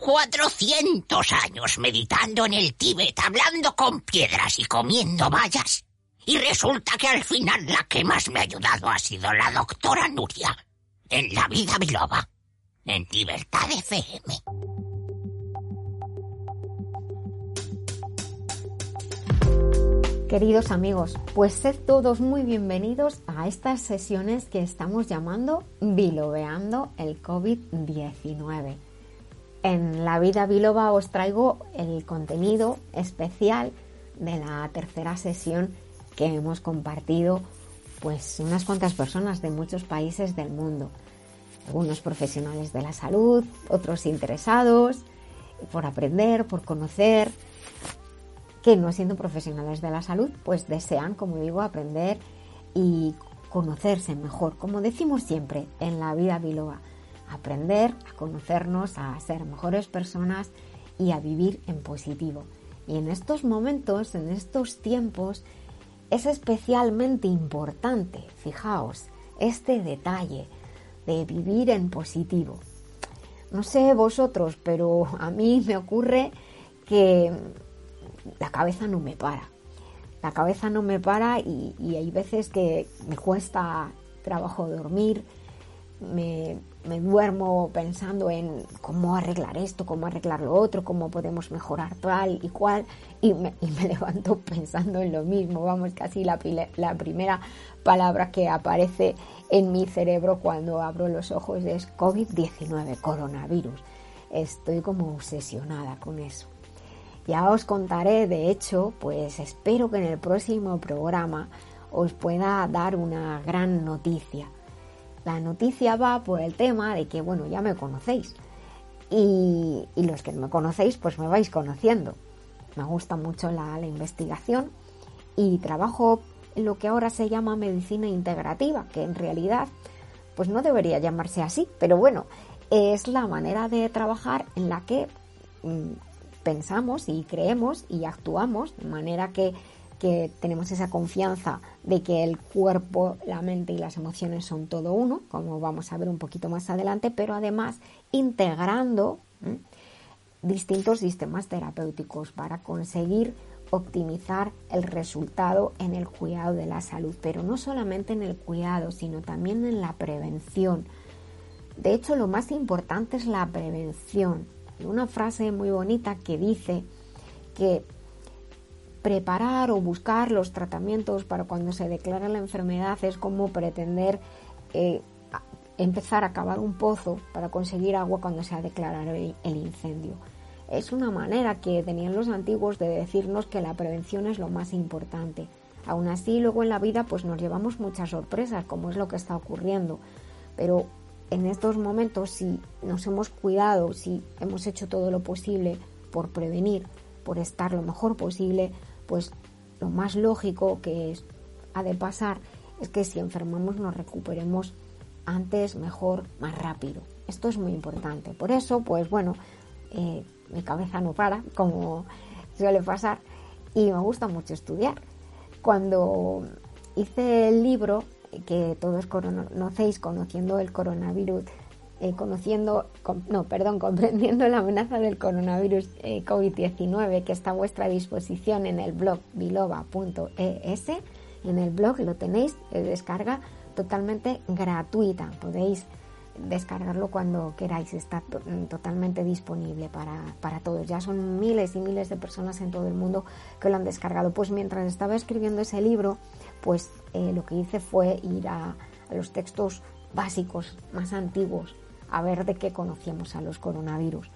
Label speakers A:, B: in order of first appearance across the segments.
A: 400 años meditando en el Tíbet, hablando con piedras y comiendo vallas. Y resulta que al final la que más me ha ayudado ha sido la doctora Nuria, en la vida biloba, en Libertad FM.
B: Queridos amigos, pues sed todos muy bienvenidos a estas sesiones que estamos llamando Bilobeando el COVID-19. En la vida biloba os traigo el contenido especial de la tercera sesión que hemos compartido pues unas cuantas personas de muchos países del mundo. Algunos profesionales de la salud, otros interesados por aprender, por conocer, que no siendo profesionales de la salud, pues desean, como digo, aprender y conocerse mejor, como decimos siempre en la vida biloba, aprender a conocernos, a ser mejores personas y a vivir en positivo. Y en estos momentos, en estos tiempos, es especialmente importante, fijaos, este detalle de vivir en positivo. No sé vosotros, pero a mí me ocurre que la cabeza no me para. La cabeza no me para y, hay veces que me cuesta trabajo dormir, me, duermo pensando en cómo arreglar esto, cómo arreglar lo otro, cómo podemos mejorar tal y cual, y me, levanto pensando en lo mismo. Vamos, casi la, la primera palabra que aparece en mi cerebro cuando abro los ojos es COVID-19, coronavirus. Estoy como obsesionada con eso. Ya os contaré, de hecho, pues espero que en el próximo programa os pueda dar una gran noticia. La noticia va por el tema de que, bueno, ya me conocéis. Y, los que no me conocéis, pues me vais conociendo. Me gusta mucho la, la investigación y trabajo en lo que ahora se llama medicina integrativa, que en realidad pues no debería llamarse así, pero bueno, es la manera de trabajar en la que mm, pensamos y creemos y actuamos de manera que, tenemos esa confianza de que el cuerpo, la mente y las emociones son todo uno, como vamos a ver un poquito más adelante, pero además integrando distintos sistemas terapéuticos para conseguir optimizar el resultado en el cuidado de la salud, pero no solamente en el cuidado, sino también en la prevención. De hecho, lo más importante es la prevención. Una frase muy bonita que dice que preparar o buscar los tratamientos para cuando se declara la enfermedad es como pretender eh, empezar a cavar un pozo para conseguir agua cuando se ha declarado el, incendio. Es una manera que tenían los antiguos de decirnos que la prevención es lo más importante. Aún así, luego en la vida pues nos llevamos muchas sorpresas, como es lo que está ocurriendo. Pero en estos momentos, si nos hemos cuidado, si hemos hecho todo lo posible por prevenir, por estar lo mejor posible, pues lo más lógico que ha de pasar es que si enfermamos nos recuperemos antes, mejor, más rápido. Esto es muy importante. Por eso, pues bueno, eh, mi cabeza no para, como suele pasar, y me gusta mucho estudiar. Cuando hice el libro, que todos conocéis conociendo el coronavirus, eh, conociendo, no, perdón, comprendiendo la amenaza del coronavirus eh, COVID-19 que está a vuestra disposición en el blog biloba.es. En el blog lo tenéis de descarga totalmente gratuita. Podéis descargarlo cuando queráis, está totalmente disponible para, para, todos. Ya son miles y miles de personas en todo el mundo que lo han descargado. Pues mientras estaba escribiendo ese libro, pues eh, lo que hice fue ir a, los textos básicos más antiguos a ver de qué conocíamos a los coronavirus.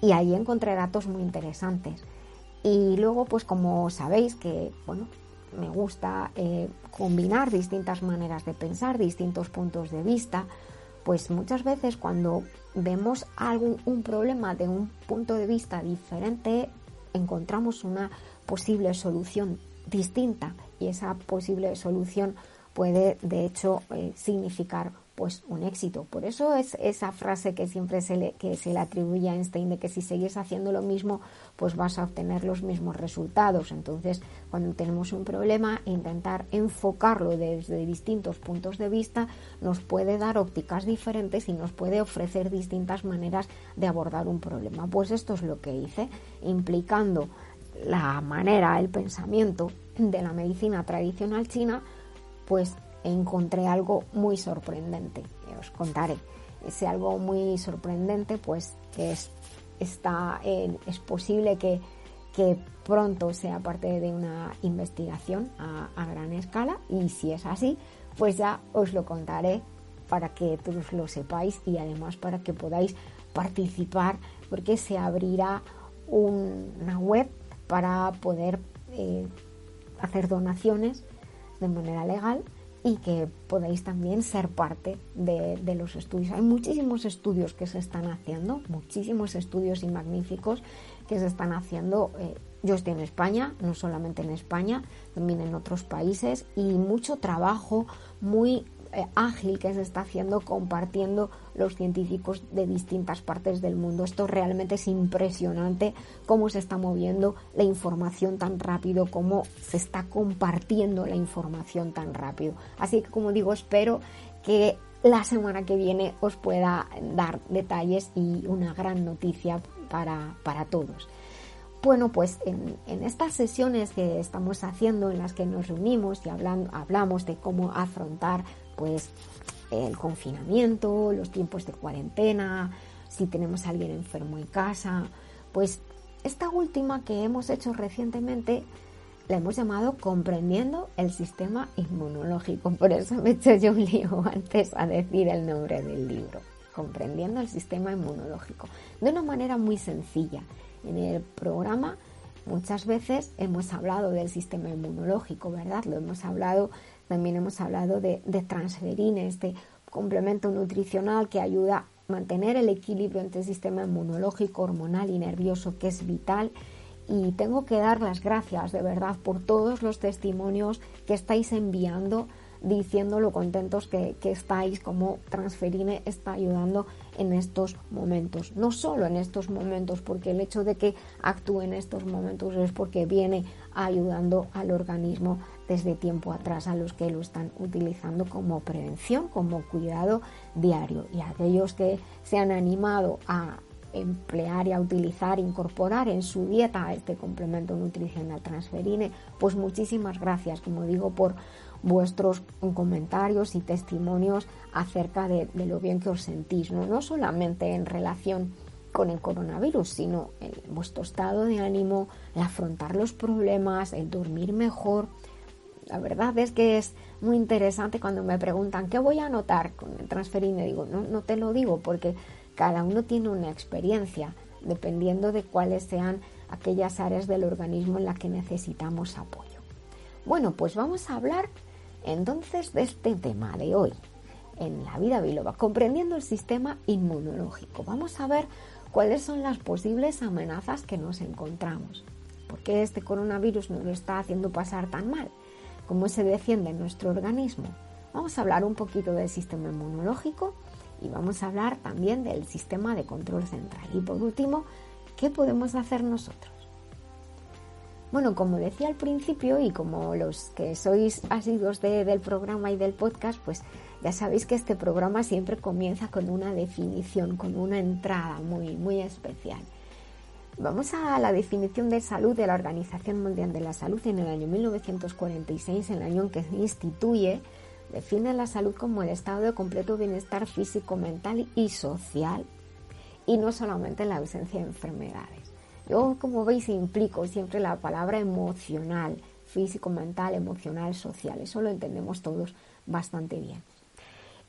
B: Y ahí encontré datos muy interesantes. Y luego, pues como sabéis que, bueno, me gusta eh, combinar distintas maneras de pensar, distintos puntos de vista, pues muchas veces cuando vemos algún un problema de un punto de vista diferente, encontramos una posible solución distinta y esa posible solución puede de hecho eh, significar pues un éxito. Por eso es esa frase que siempre se le, que se le atribuye a Einstein de que si sigues haciendo lo mismo, pues vas a obtener los mismos resultados. Entonces, cuando tenemos un problema, intentar enfocarlo desde distintos puntos de vista nos puede dar ópticas diferentes y nos puede ofrecer distintas maneras de abordar un problema. Pues esto es lo que hice, implicando la manera, el pensamiento de la medicina tradicional china, pues encontré algo muy sorprendente. Os contaré. Ese algo muy sorprendente, pues es, está, es posible que, pronto sea parte de una investigación a, a gran escala y si es así, pues ya os lo contaré para que todos lo sepáis y además para que podáis participar porque se abrirá una web para poder eh, hacer donaciones de manera legal y que podáis también ser parte de, los estudios. Hay muchísimos estudios que se están haciendo, muchísimos estudios y magníficos que se están haciendo. Eh, yo estoy en España, no solamente en España, también en otros países y mucho trabajo muy eh, ágil que se está haciendo compartiendo los científicos de distintas partes del mundo. Esto realmente es impresionante cómo se está moviendo la información tan rápido, cómo se está compartiendo la información tan rápido. Así que como digo, espero que la semana que viene os pueda dar detalles y una gran noticia para, para todos. Bueno, pues en, estas sesiones que estamos haciendo, en las que nos reunimos y hablamos de cómo afrontar pues el confinamiento, los tiempos de cuarentena, si tenemos a alguien enfermo en casa, pues esta última que hemos hecho recientemente la hemos llamado comprendiendo el sistema inmunológico. Por eso me he hecho yo un lío antes a decir el nombre del libro. Comprendiendo el sistema inmunológico. De una manera muy sencilla. En el programa muchas veces hemos hablado del sistema inmunológico, ¿verdad? Lo hemos hablado también hemos hablado de, de este complemento nutricional que ayuda a mantener el equilibrio entre el sistema inmunológico, hormonal y nervioso, que es vital. Y tengo que dar las gracias de verdad por todos los testimonios que estáis enviando diciendo lo contentos que, estáis, como Transferine está ayudando en estos momentos. No solo en estos momentos, porque el hecho de que actúe en estos momentos es porque viene ayudando al organismo desde tiempo atrás a los que lo están utilizando como prevención, como cuidado diario. Y aquellos que se han animado a emplear y a utilizar, incorporar en su dieta este complemento nutricional transferine, pues muchísimas gracias, como digo, por vuestros comentarios y testimonios acerca de, lo bien que os sentís, ¿no? no solamente en relación con el coronavirus, sino en vuestro estado de ánimo, el afrontar los problemas, el dormir mejor. La verdad es que es muy interesante cuando me preguntan qué voy a anotar con el transferir. digo, no, no te lo digo porque cada uno tiene una experiencia dependiendo de cuáles sean aquellas áreas del organismo en las que necesitamos apoyo. Bueno, pues vamos a hablar entonces de este tema de hoy en la vida biloba, comprendiendo el sistema inmunológico. Vamos a ver cuáles son las posibles amenazas que nos encontramos. ¿Por qué este coronavirus nos lo está haciendo pasar tan mal? ¿Cómo se defiende nuestro organismo? Vamos a hablar un poquito del sistema inmunológico y vamos a hablar también del sistema de control central. Y por último, ¿qué podemos hacer nosotros? Bueno, como decía al principio y como los que sois asiduos del programa y del podcast, pues ya sabéis que este programa siempre comienza con una definición, con una entrada muy, muy especial. Vamos a la definición de salud de la Organización Mundial de la Salud en el año 1946, el año en que se instituye, define la salud como el estado de completo bienestar físico, mental y social, y no solamente la ausencia de enfermedades. Yo, como veis, implico siempre la palabra emocional, físico, mental, emocional, social. Eso lo entendemos todos bastante bien.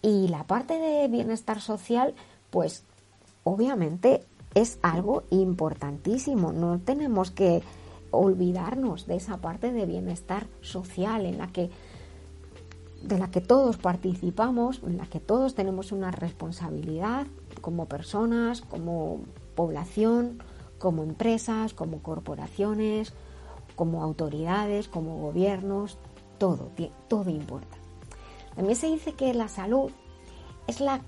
B: Y la parte de bienestar social, pues obviamente es algo importantísimo. No tenemos que olvidarnos de esa parte de bienestar social en la que de la que todos participamos, en la que todos tenemos una responsabilidad, como personas, como población, como empresas, como corporaciones, como autoridades, como gobiernos, todo, todo importa. También se dice que la salud es la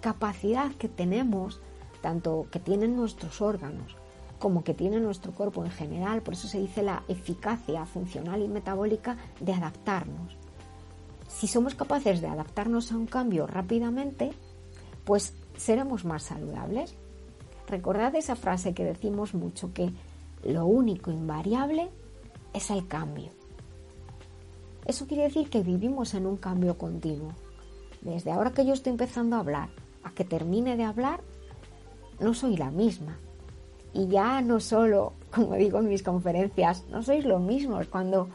B: capacidad que tenemos, tanto que tienen nuestros órganos como que tiene nuestro cuerpo en general, por eso se dice la eficacia funcional y metabólica de adaptarnos. Si somos capaces de adaptarnos a un cambio rápidamente, pues seremos más saludables. Recordad esa frase que decimos mucho, que lo único invariable es el cambio. Eso quiere decir que vivimos en un cambio continuo. Desde ahora que yo estoy empezando a hablar a que termine de hablar, no soy la misma. Y ya no solo, como digo en mis conferencias, no sois lo mismo cuando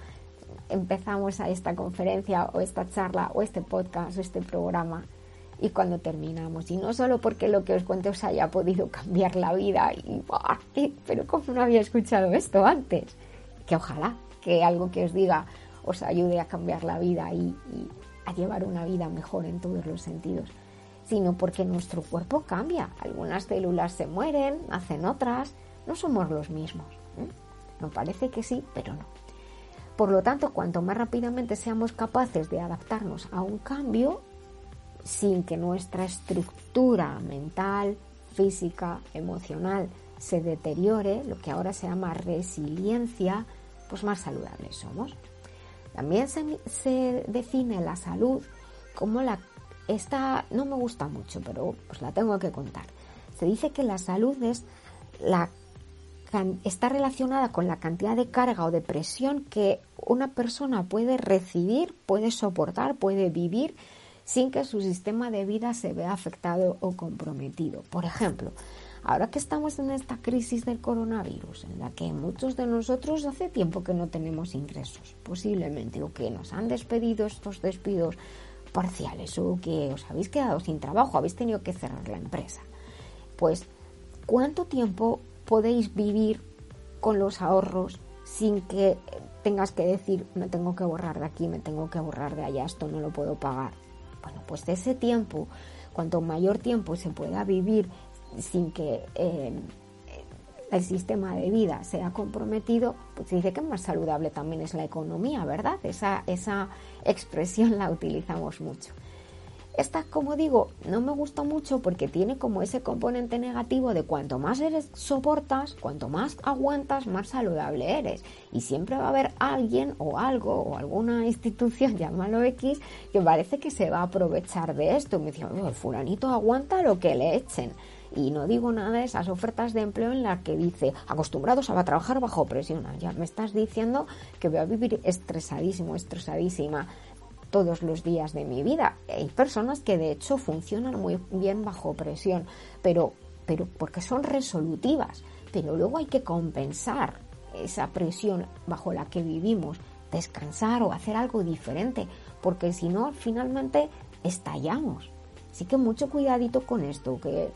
B: empezamos a esta conferencia o esta charla o este podcast o este programa y cuando terminamos. Y no solo porque lo que os cuento os haya podido cambiar la vida y, pero como no había escuchado esto antes, que ojalá que algo que os diga os ayude a cambiar la vida y, a llevar una vida mejor en todos los sentidos, sino porque nuestro cuerpo cambia. Algunas células se mueren, hacen otras, no somos los mismos. No parece que sí, pero no. Por lo tanto, cuanto más rápidamente seamos capaces de adaptarnos a un cambio, sin que nuestra estructura mental, física, emocional se deteriore, lo que ahora se llama resiliencia, pues más saludables somos. También se, define la salud como la... Esta no me gusta mucho, pero pues la tengo que contar. Se dice que la salud es la está relacionada con la cantidad de carga o de presión que una persona puede recibir, puede soportar, puede vivir sin que su sistema de vida se vea afectado o comprometido. Por ejemplo, Ahora que estamos en esta crisis del coronavirus, en la que muchos de nosotros hace tiempo que no tenemos ingresos, posiblemente, o que nos han despedido estos despidos parciales, o que os habéis quedado sin trabajo, habéis tenido que cerrar la empresa, pues, ¿cuánto tiempo podéis vivir con los ahorros sin que tengas que decir, me tengo que borrar de aquí, me tengo que borrar de allá, esto no lo puedo pagar? Bueno, pues ese tiempo, cuanto mayor tiempo se pueda vivir sin que eh, el sistema de vida sea comprometido, pues dice que más saludable también es la economía, ¿verdad? Esa, esa expresión la utilizamos mucho. Esta, como digo, no me gusta mucho porque tiene como ese componente negativo de cuanto más eres soportas, cuanto más aguantas, más saludable eres. Y siempre va a haber alguien o algo o alguna institución, llámalo X, que parece que se va a aprovechar de esto. Me dicen, el fulanito aguanta lo que le echen. Y no digo nada de esas ofertas de empleo en las que dice acostumbrados a trabajar bajo presión. Ya me estás diciendo que voy a vivir estresadísimo, estresadísima todos los días de mi vida. Hay personas que de hecho funcionan muy bien bajo presión, pero, pero porque son resolutivas. Pero luego hay que compensar esa presión bajo la que vivimos, descansar o hacer algo diferente, porque si no, finalmente estallamos. Así que mucho cuidadito con esto, que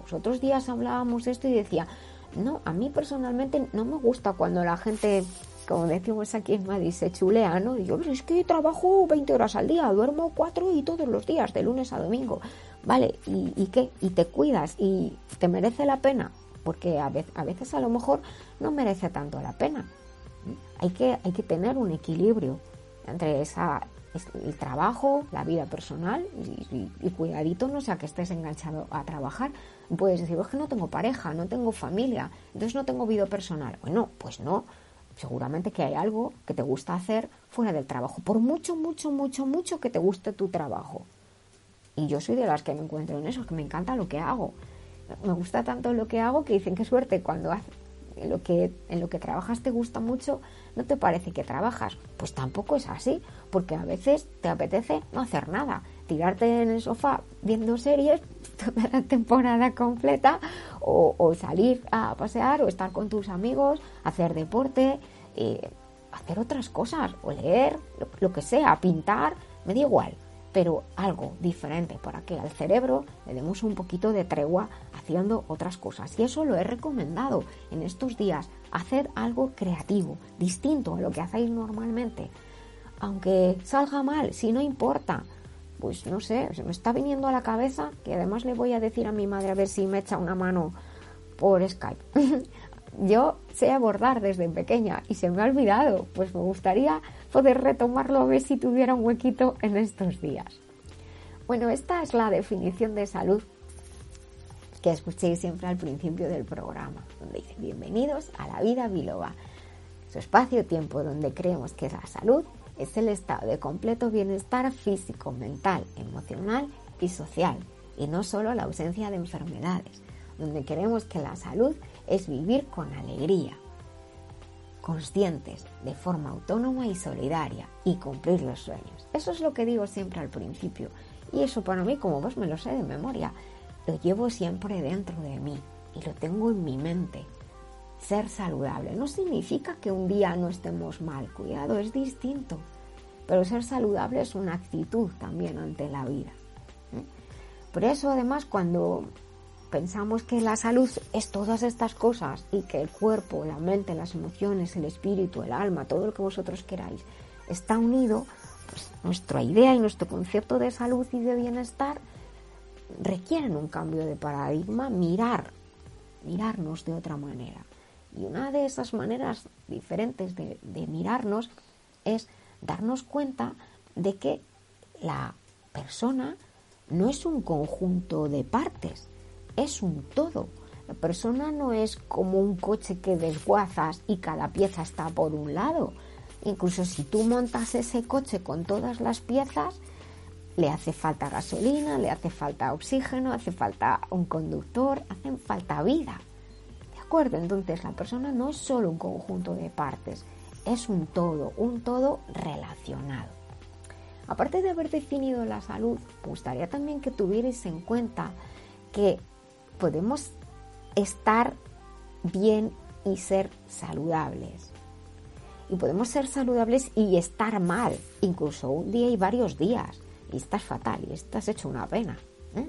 B: los otros días hablábamos de esto y decía, no, a mí personalmente no me gusta cuando la gente, como decimos aquí en Madrid, se chulea, ¿no? Digo, es que trabajo 20 horas al día, duermo 4 y todos los días, de lunes a domingo. Vale, ¿y, y qué? Y te cuidas y te merece la pena, porque a a veces a lo mejor no merece tanto la pena. Hay que, hay que tener un equilibrio entre esa, el trabajo, la vida personal y, cuidadito no sea que estés enganchado a trabajar. Puedes decir, es que no tengo pareja, no tengo familia, entonces no tengo vida personal. Bueno, pues no. Seguramente que hay algo que te gusta hacer fuera del trabajo, por mucho, mucho, mucho, mucho que te guste tu trabajo. Y yo soy de las que me encuentro en eso, que me encanta lo que hago. Me gusta tanto lo que hago que dicen qué suerte cuando lo que en lo que trabajas te gusta mucho, no te parece que trabajas. Pues tampoco es así, porque a veces te apetece no hacer nada, tirarte en el sofá viendo series toda la temporada completa o, salir a pasear o estar con tus amigos, hacer deporte, eh, hacer otras cosas o leer, lo que sea, pintar, me da igual pero algo diferente para que al cerebro le demos un poquito de tregua haciendo otras cosas. Y eso lo he recomendado en estos días, hacer algo creativo, distinto a lo que hacéis normalmente. Aunque salga mal, si no importa, pues no sé, se me está viniendo a la cabeza que además le voy a decir a mi madre a ver si me echa una mano por Skype. Yo sé abordar desde pequeña y se me ha olvidado, pues me gustaría poder retomarlo a ver si tuviera un huequito en estos días. Bueno, esta es la definición de salud que escuchéis siempre al principio del programa, donde dice bienvenidos a la vida biloba, su espacio-tiempo donde creemos que la salud es el estado de completo bienestar físico, mental, emocional y social, y no solo la ausencia de enfermedades, donde queremos que la salud es vivir con alegría, conscientes, de forma autónoma y solidaria, y cumplir los sueños. Eso es lo que digo siempre al principio, y eso para mí, como vos me lo sé de memoria, lo llevo siempre dentro de mí y lo tengo en mi mente. Ser saludable no significa que un día no estemos mal, cuidado, es distinto. Pero ser saludable es una actitud también ante la vida. ¿eh? Por eso, además, cuando pensamos que la salud es todas estas cosas y que el cuerpo, la mente, las emociones, el espíritu, el alma, todo lo que vosotros queráis, está unido, pues nuestra idea y nuestro concepto de salud y de bienestar requieren un cambio de paradigma, mirar, mirarnos de otra manera. Y una de esas maneras diferentes de, mirarnos es darnos cuenta de que la persona no es un conjunto de partes, es un todo. La persona no es como un coche que desguazas y cada pieza está por un lado. Incluso si tú montas ese coche con todas las piezas, le hace falta gasolina, le hace falta oxígeno, hace falta un conductor, hacen falta vida. ¿De acuerdo? Entonces la persona no es solo un conjunto de partes, es un todo, un todo relacionado. Aparte de haber definido la salud, me gustaría también que tuvierais en cuenta que podemos estar bien y ser saludables. Y podemos ser saludables y estar mal, incluso un día y varios días y estás fatal y estás hecho una pena. ¿eh?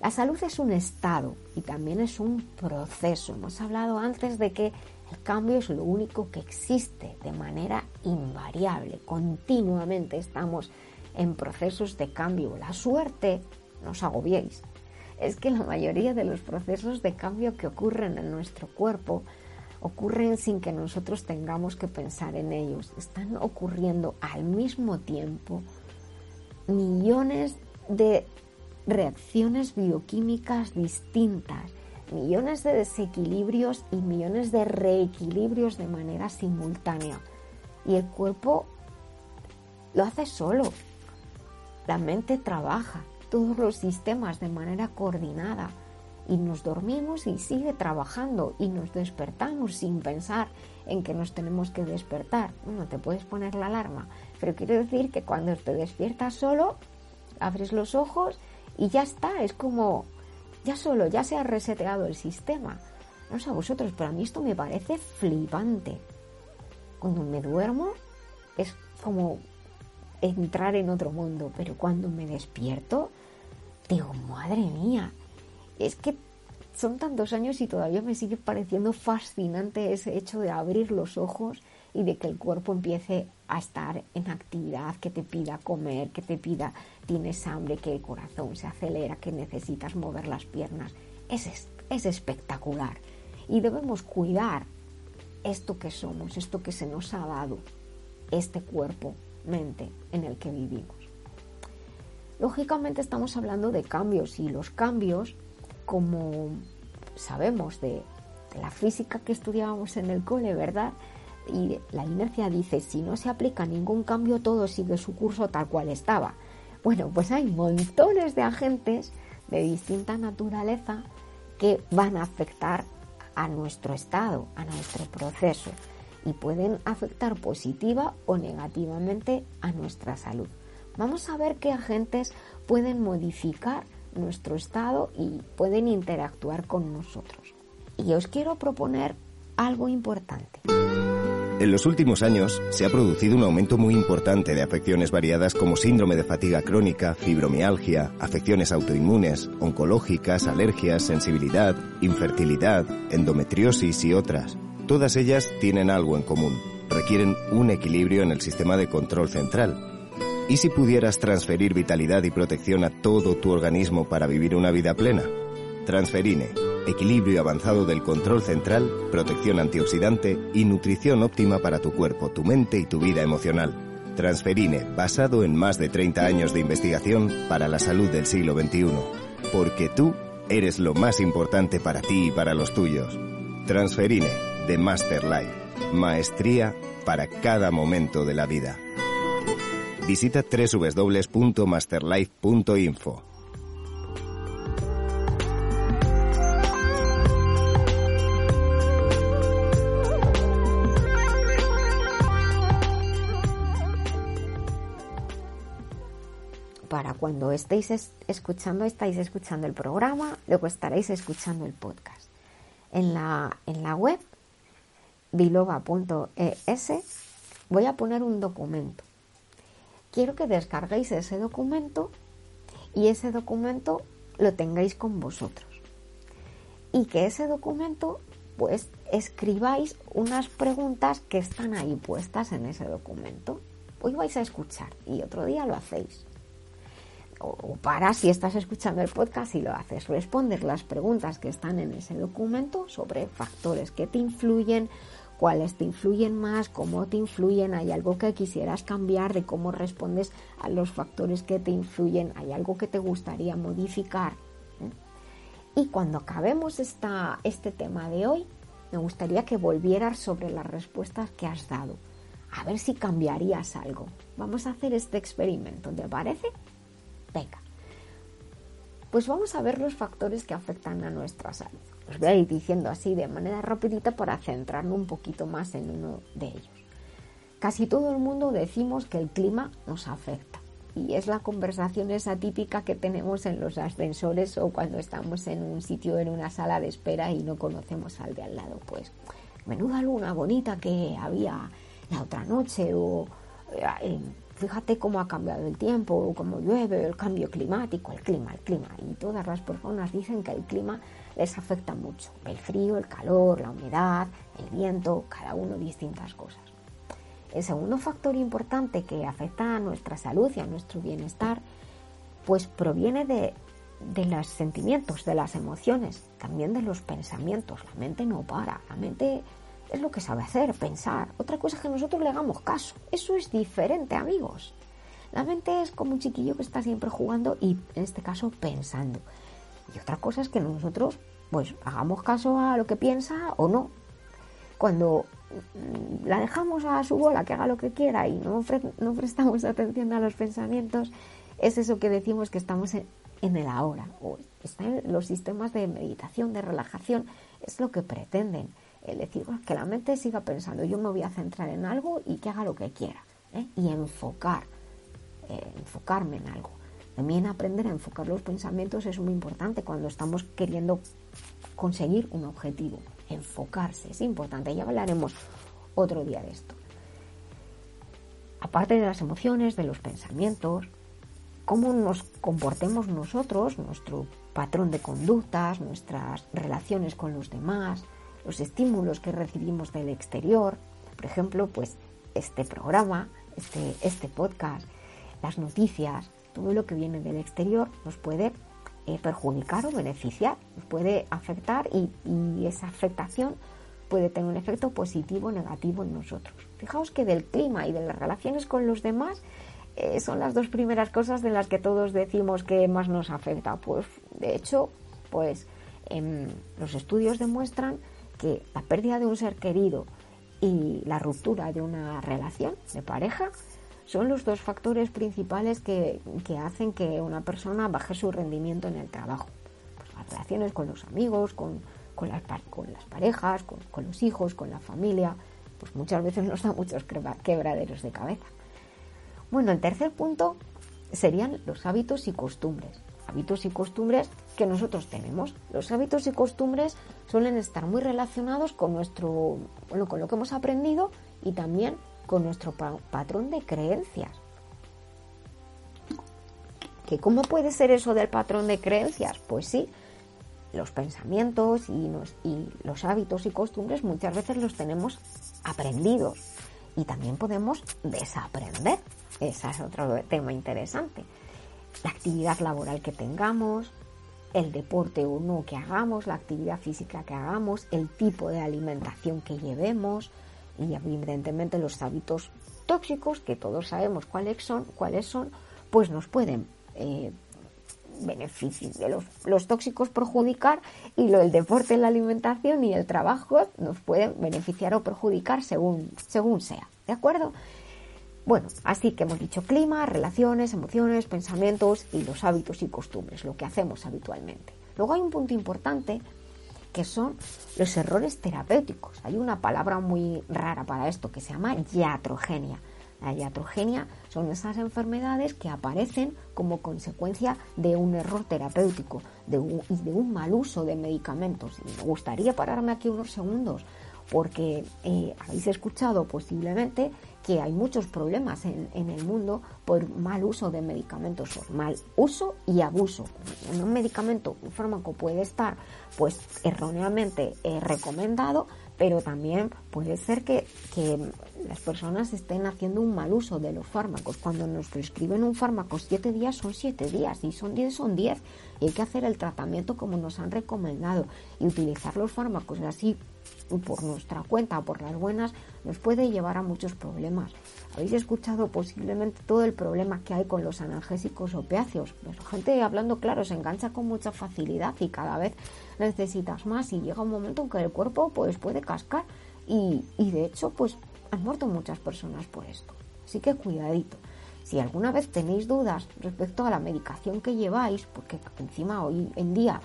B: La salud es un estado y también es un proceso. Hemos hablado antes de que el cambio es lo único que existe de manera invariable. Continuamente estamos en procesos de cambio. La suerte, no os agobiéis, es que la mayoría de los procesos de cambio que ocurren en nuestro cuerpo ocurren sin que nosotros tengamos que pensar en ellos. Están ocurriendo al mismo tiempo millones de reacciones bioquímicas distintas, millones de desequilibrios y millones de reequilibrios de manera simultánea. Y el cuerpo lo hace solo. La mente trabaja todos los sistemas de manera coordinada y nos dormimos y sigue trabajando y nos despertamos sin pensar en que nos tenemos que despertar. Bueno, te puedes poner la alarma, pero quiero decir que cuando te despiertas solo, abres los ojos y ya está, es como, ya solo, ya se ha reseteado el sistema. No sé a vosotros, pero a mí esto me parece flipante. Cuando me duermo es como entrar en otro mundo, pero cuando me despierto, digo, madre mía, es que son tantos años y todavía me sigue pareciendo fascinante ese hecho de abrir los ojos y de que el cuerpo empiece a estar en actividad, que te pida comer, que te pida tienes hambre, que el corazón se acelera, que necesitas mover las piernas. Es, es espectacular y debemos cuidar esto que somos, esto que se nos ha dado, este cuerpo, mente en el que vivimos. Lógicamente estamos hablando de cambios y los cambios como sabemos de, la física que estudiábamos en el cole, ¿verdad? Y la inercia dice, si no se aplica ningún cambio, todo sigue su curso tal cual estaba. Bueno, pues hay montones de agentes de distinta naturaleza que van a afectar a nuestro estado, a nuestro proceso, y pueden afectar positiva o negativamente a nuestra salud. Vamos a ver qué agentes pueden modificar nuestro estado y pueden interactuar con nosotros. Y os quiero proponer algo importante.
C: En los últimos años se ha producido un aumento muy importante de afecciones variadas como síndrome de fatiga crónica, fibromialgia, afecciones autoinmunes, oncológicas, alergias, sensibilidad, infertilidad, endometriosis y otras. Todas ellas tienen algo en común. Requieren un equilibrio en el sistema de control central, ¿Y si pudieras transferir vitalidad y protección a todo tu organismo para vivir una vida plena? Transferine, equilibrio avanzado del control central, protección antioxidante y nutrición óptima para tu cuerpo, tu mente y tu vida emocional. Transferine, basado en más de 30 años de investigación para la salud del siglo XXI. Porque tú eres lo más importante para ti y para los tuyos. Transferine, de Master Life. Maestría para cada momento de la vida. Visita www.masterlife.info.
B: cuando estéis escuchando, estáis escuchando el programa, luego estaréis escuchando el podcast. En la, en la web biloba.es voy a poner un documento quiero que descarguéis ese documento y ese documento lo tengáis con vosotros. Y que ese documento, pues, escribáis unas preguntas que están ahí puestas en ese documento. Hoy vais a escuchar y otro día lo hacéis. O, para, si estás escuchando el podcast y lo haces, responder las preguntas que están en ese documento sobre factores que te influyen, cuáles te influyen más, cómo te influyen, hay algo que quisieras cambiar de cómo respondes a los factores que te influyen, hay algo que te gustaría modificar. ¿eh? Y cuando acabemos esta, este tema de hoy, me gustaría que volvieras sobre las respuestas que has dado, a ver si cambiarías algo. Vamos a hacer este experimento, ¿te parece? Venga. Pues vamos a ver los factores que afectan a nuestra salud. Os voy a ir diciendo así de manera rapidita para centrarnos un poquito más en uno de ellos. Casi todo el mundo decimos que el clima nos afecta y es la conversación esa típica que tenemos en los ascensores o cuando estamos en un sitio, en una sala de espera y no conocemos al de al lado. Pues menuda luna bonita que había la otra noche o eh, fíjate cómo ha cambiado el tiempo, cómo llueve, el cambio climático, el clima, el clima. Y todas las personas dicen que el clima les afecta mucho. El frío, el calor, la humedad, el viento, cada uno distintas cosas. El segundo factor importante que afecta a nuestra salud y a nuestro bienestar, pues proviene de, de los sentimientos, de las emociones, también de los pensamientos. La mente no para, la mente es lo que sabe hacer, pensar. Otra cosa es que nosotros le hagamos caso. Eso es diferente, amigos. La mente es como un chiquillo que está siempre jugando y en este caso pensando. Y otra cosa es que nosotros pues hagamos caso a lo que piensa o no. Cuando mm, la dejamos a su bola que haga lo que quiera y no, no prestamos atención a los pensamientos, es eso que decimos que estamos en, en el ahora. O están los sistemas de meditación, de relajación, es lo que pretenden el decir que la mente siga pensando, yo me voy a centrar en algo y que haga lo que quiera. ¿eh? Y enfocar, eh, enfocarme en algo. También aprender a enfocar los pensamientos es muy importante cuando estamos queriendo conseguir un objetivo. Enfocarse es importante. Ya hablaremos otro día de esto. Aparte de las emociones, de los pensamientos, cómo nos comportemos nosotros, nuestro patrón de conductas, nuestras relaciones con los demás, los estímulos que recibimos del exterior, por ejemplo, pues este programa, este, este podcast, las noticias, todo lo que viene del exterior nos puede eh, perjudicar o beneficiar, nos puede afectar y, esa afectación puede tener un efecto positivo o negativo en nosotros. Fijaos que del clima y de las relaciones con los demás eh, son las dos primeras cosas de las que todos decimos que más nos afecta. Pues de hecho, pues em, los estudios demuestran que la pérdida de un ser querido y la ruptura de una relación de pareja son los dos factores principales que, hacen que una persona baje su rendimiento en el trabajo. Pues las relaciones con los amigos, con, las, con las, parejas, con, con, los hijos, con la familia, pues muchas veces nos da muchos quebraderos de cabeza. Bueno, el tercer punto serían los hábitos y costumbres hábitos y costumbres que nosotros tenemos. Los hábitos y costumbres suelen estar muy relacionados con nuestro, con lo que hemos aprendido y también con nuestro patrón de creencias. ¿Que ¿Cómo puede ser eso del patrón de creencias? Pues sí, los pensamientos y, y los hábitos y costumbres muchas veces los tenemos aprendidos y también podemos desaprender ese es otro tema interesante. La actividad laboral que tengamos, el deporte o no que hagamos, la actividad física que hagamos, el tipo de alimentación que llevemos y evidentemente los hábitos tóxicos que todos sabemos cuáles son, cuáles son, pues nos pueden eh, beneficiar, los, los, tóxicos perjudicar y lo del deporte, la alimentación y el trabajo nos pueden beneficiar o perjudicar según, según sea, ¿de acuerdo? Bueno, así que hemos dicho clima, relaciones, emociones, pensamientos y los hábitos y costumbres, lo que hacemos habitualmente. Luego hay un punto importante que son los errores terapéuticos. Hay una palabra muy rara para esto que se llama iatrogenia. La iatrogenia son esas enfermedades que aparecen como consecuencia de un error terapéutico de y de un mal uso de medicamentos. Y me gustaría pararme aquí unos segundos porque eh, habéis escuchado posiblemente que hay muchos problemas en, el mundo por mal uso de medicamentos, por mal uso y abuso. Un medicamento, un fármaco puede estar pues erróneamente eh, recomendado, pero también puede ser que, las personas estén haciendo un mal uso de los fármacos. Cuando nos prescriben un fármaco siete días son siete días y son diez son diez y hay que hacer el tratamiento como nos han recomendado y utilizar los fármacos así por nuestra cuenta, por las buenas, nos puede llevar a muchos problemas. Habéis escuchado posiblemente todo el problema que hay con los analgésicos opiáceos. Pues la gente, hablando claro, se engancha con mucha facilidad y cada vez necesitas más y llega un momento en que el cuerpo pues, puede cascar y, y de hecho pues han muerto muchas personas por esto. Así que cuidadito. Si alguna vez tenéis dudas respecto a la medicación que lleváis, porque encima hoy en día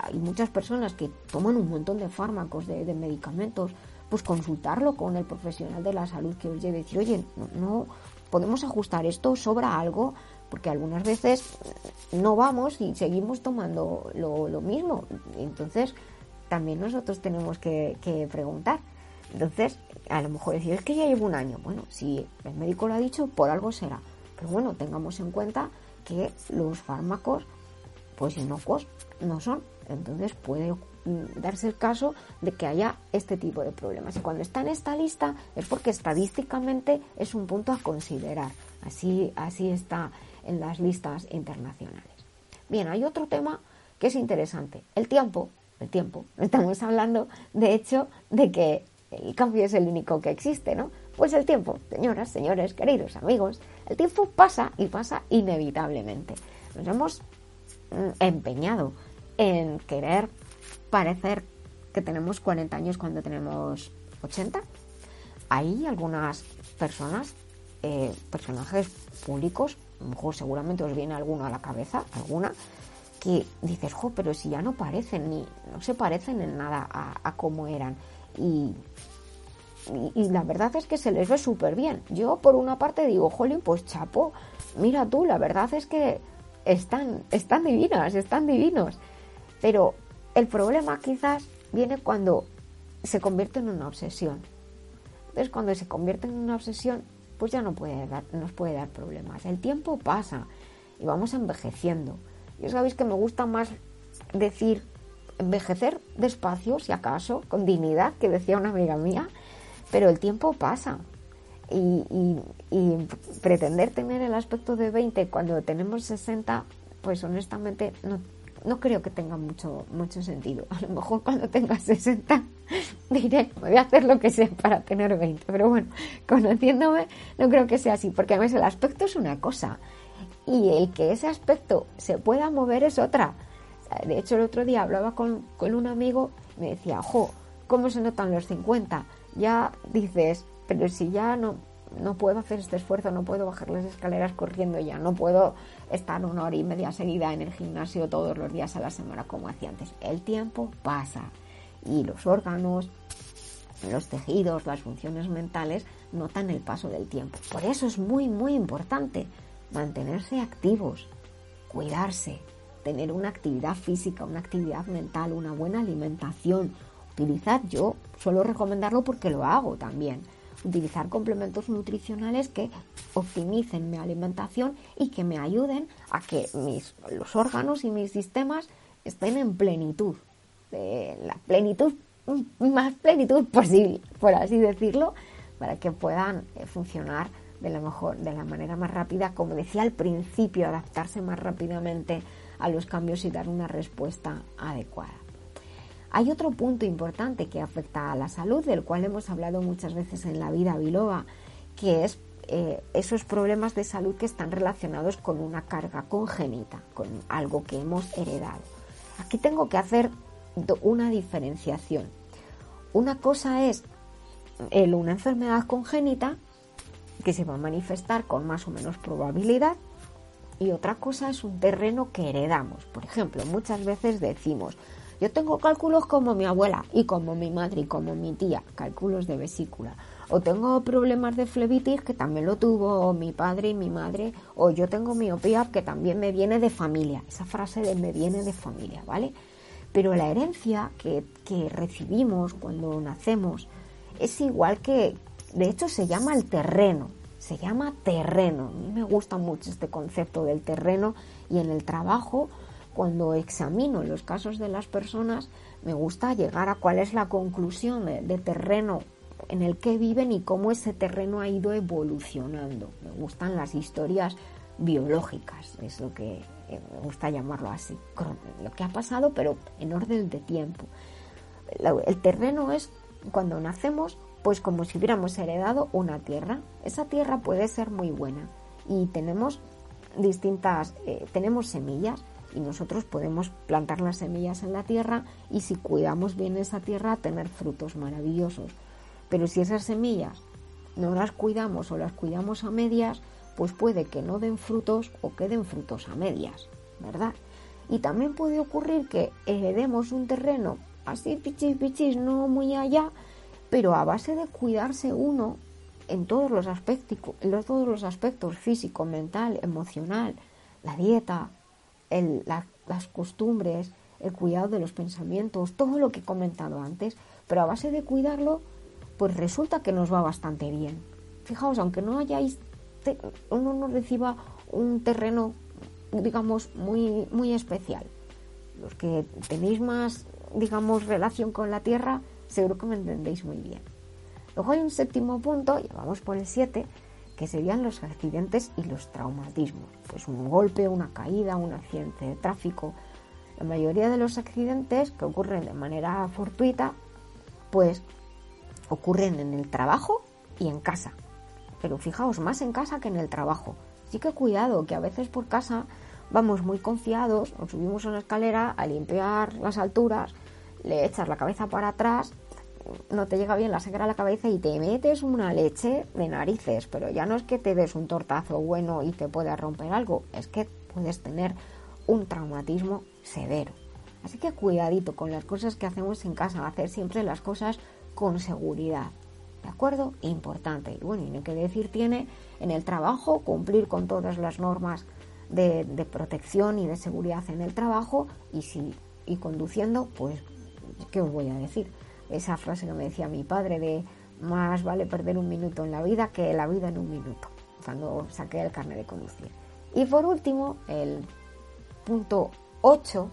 B: hay muchas personas que toman un montón de fármacos, de, medicamentos, pues consultarlo con el profesional de la salud que os lleve. Decir, oye, no, podemos ajustar esto, sobra algo, porque algunas veces no vamos y seguimos tomando lo, mismo. Entonces, también nosotros tenemos que, preguntar. Entonces, a lo mejor decir, es que ya llevo un año. Bueno, si el médico lo ha dicho, por algo será. Pero bueno, tengamos en cuenta que los fármacos, pues inocuos no son. Entonces puede mm, darse el caso de que haya este tipo de problemas. Y cuando está en esta lista es porque estadísticamente es un punto a considerar. Así, así está en las listas internacionales. Bien, hay otro tema que es interesante. El tiempo. El tiempo. Estamos hablando, de hecho, de que el cambio es el único que existe, ¿no? Pues el tiempo, señoras, señores, queridos amigos, el tiempo pasa y pasa inevitablemente. Nos hemos mm, empeñado en querer parecer que tenemos 40 años cuando tenemos 80. Hay algunas personas, eh, personajes públicos, mejor seguramente os viene alguno a la cabeza, alguna, que dices, jo, pero si ya no parecen, ni no se parecen en nada a, cómo eran. Y, y, la verdad es que se les ve súper bien. Yo, por una parte, digo, jolín, pues chapo, mira tú, la verdad es que están, están divinas, están divinos. Pero el problema quizás viene cuando se convierte en una obsesión. Entonces, cuando se convierte en una obsesión, pues ya no puede dar, nos puede dar problemas. El tiempo pasa y vamos envejeciendo. Y sabéis que me gusta más decir envejecer despacio, si acaso, con dignidad, que decía una amiga mía, pero el tiempo pasa. Y, y pretender tener el aspecto de 20 cuando tenemos 60, pues honestamente no, no creo que tenga mucho, mucho sentido. A lo mejor cuando tenga 60 diré, voy a hacer lo que sea para tener 20. Pero bueno, conociéndome, no creo que sea así, porque además el aspecto es una cosa y el que ese aspecto se pueda mover es otra. De hecho, el otro día hablaba con, con un amigo me decía, ojo, ¿cómo se notan los 50? Ya dices, pero si ya no, no puedo hacer este esfuerzo, no puedo bajar las escaleras corriendo ya, no puedo estar una hora y media seguida en el gimnasio todos los días a la semana como hacía antes. El tiempo pasa y los órganos, los tejidos, las funciones mentales notan el paso del tiempo. Por eso es muy, muy importante mantenerse activos, cuidarse, tener una actividad física, una actividad mental, una buena alimentación. Utilizar, yo suelo recomendarlo porque lo hago también utilizar complementos nutricionales que optimicen mi alimentación y que me ayuden a que mis, los órganos y mis sistemas estén en plenitud, la plenitud, más plenitud posible, por así decirlo, para que puedan eh, funcionar de la mejor, de la manera más rápida, como decía al principio, adaptarse más rápidamente a los cambios y dar una respuesta adecuada. Hay otro punto importante que afecta a la salud, del cual hemos hablado muchas veces en la vida biloba, que es eh, esos problemas de salud que están relacionados con una carga congénita, con algo que hemos heredado. Aquí tengo que hacer una diferenciación. Una cosa es una enfermedad congénita que se va a manifestar con más o menos probabilidad y otra cosa es un terreno que heredamos. Por ejemplo, muchas veces decimos, yo tengo cálculos como mi abuela y como mi madre y como mi tía, cálculos de vesícula. O tengo problemas de flebitis que también lo tuvo mi padre y mi madre. O yo tengo miopía que también me viene de familia. Esa frase de me viene de familia, ¿vale? Pero la herencia que, que recibimos cuando nacemos es igual que, de hecho se llama el terreno, se llama terreno. A mí me gusta mucho este concepto del terreno y en el trabajo, cuando examino los casos de las personas, me gusta llegar a cuál es la conclusión de, terreno en el que viven y cómo ese terreno ha ido evolucionando. Me gustan las historias biológicas, es lo que eh, me gusta llamarlo así, lo que ha pasado pero en orden de tiempo. El terreno es cuando nacemos, pues como si hubiéramos heredado una tierra. Esa tierra puede ser muy buena y tenemos distintas, eh, tenemos semillas y nosotros podemos plantar las semillas en la tierra y si cuidamos bien esa tierra tener frutos maravillosos. Pero si esas semillas no las cuidamos o las cuidamos a medias, pues puede que no den frutos o queden frutos a medias, ¿verdad? Y también puede ocurrir que heredemos un terreno así pichis pichis, no muy allá, pero a base de cuidarse uno en todos los aspectos, en todos los aspectos físico, mental, emocional, la dieta, las costumbres, el cuidado de los pensamientos, todo lo que he comentado antes, pero a base de cuidarlo, pues resulta que nos va bastante bien. Fijaos, aunque no hayáis, uno no reciba un terreno, digamos, muy, muy especial. Los que tenéis más digamos, relación con la Tierra, seguro que me entendéis muy bien. Luego hay un séptimo punto, ya vamos por el 7, que serían los accidentes y los traumatismos. Pues un golpe, una caída, un accidente de tráfico. La mayoría de los accidentes que ocurren de manera fortuita, pues ocurren en el trabajo y en casa. Pero fijaos, más en casa que en el trabajo. Así que cuidado, que a veces por casa vamos muy confiados, nos subimos a una escalera a limpiar las alturas, le echas la cabeza para atrás, no te llega bien la sangre a la cabeza y te metes una leche de narices, pero ya no es que te des un tortazo bueno y te pueda romper algo, es que puedes tener un traumatismo severo. Así que cuidadito con las cosas que hacemos en casa, hacer siempre las cosas con seguridad. ¿De acuerdo? Importante. Y bueno, y no hay que decir tiene en el trabajo cumplir con todas las normas de, protección y de seguridad en el trabajo y si y conduciendo, pues, ¿qué os voy a decir? Esa frase que me decía mi padre de más vale perder un minuto en la vida que la vida en un minuto, cuando saqué el carnet de conducir. Y por último, el punto 8,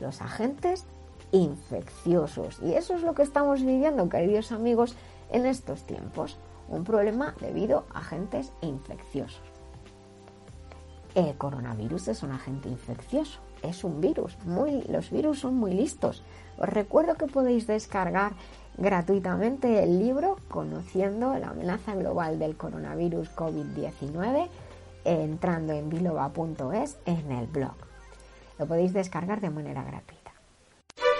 B: los agentes infecciosos. Y eso es lo que estamos viviendo, queridos amigos, en estos tiempos. Un problema debido a agentes infecciosos. El coronavirus es un agente infeccioso, es un virus. Muy, los virus son muy listos. Os recuerdo que podéis descargar gratuitamente el libro Conociendo la amenaza global del coronavirus COVID-19 entrando en biloba.es en el blog. Lo podéis descargar de manera gratuita.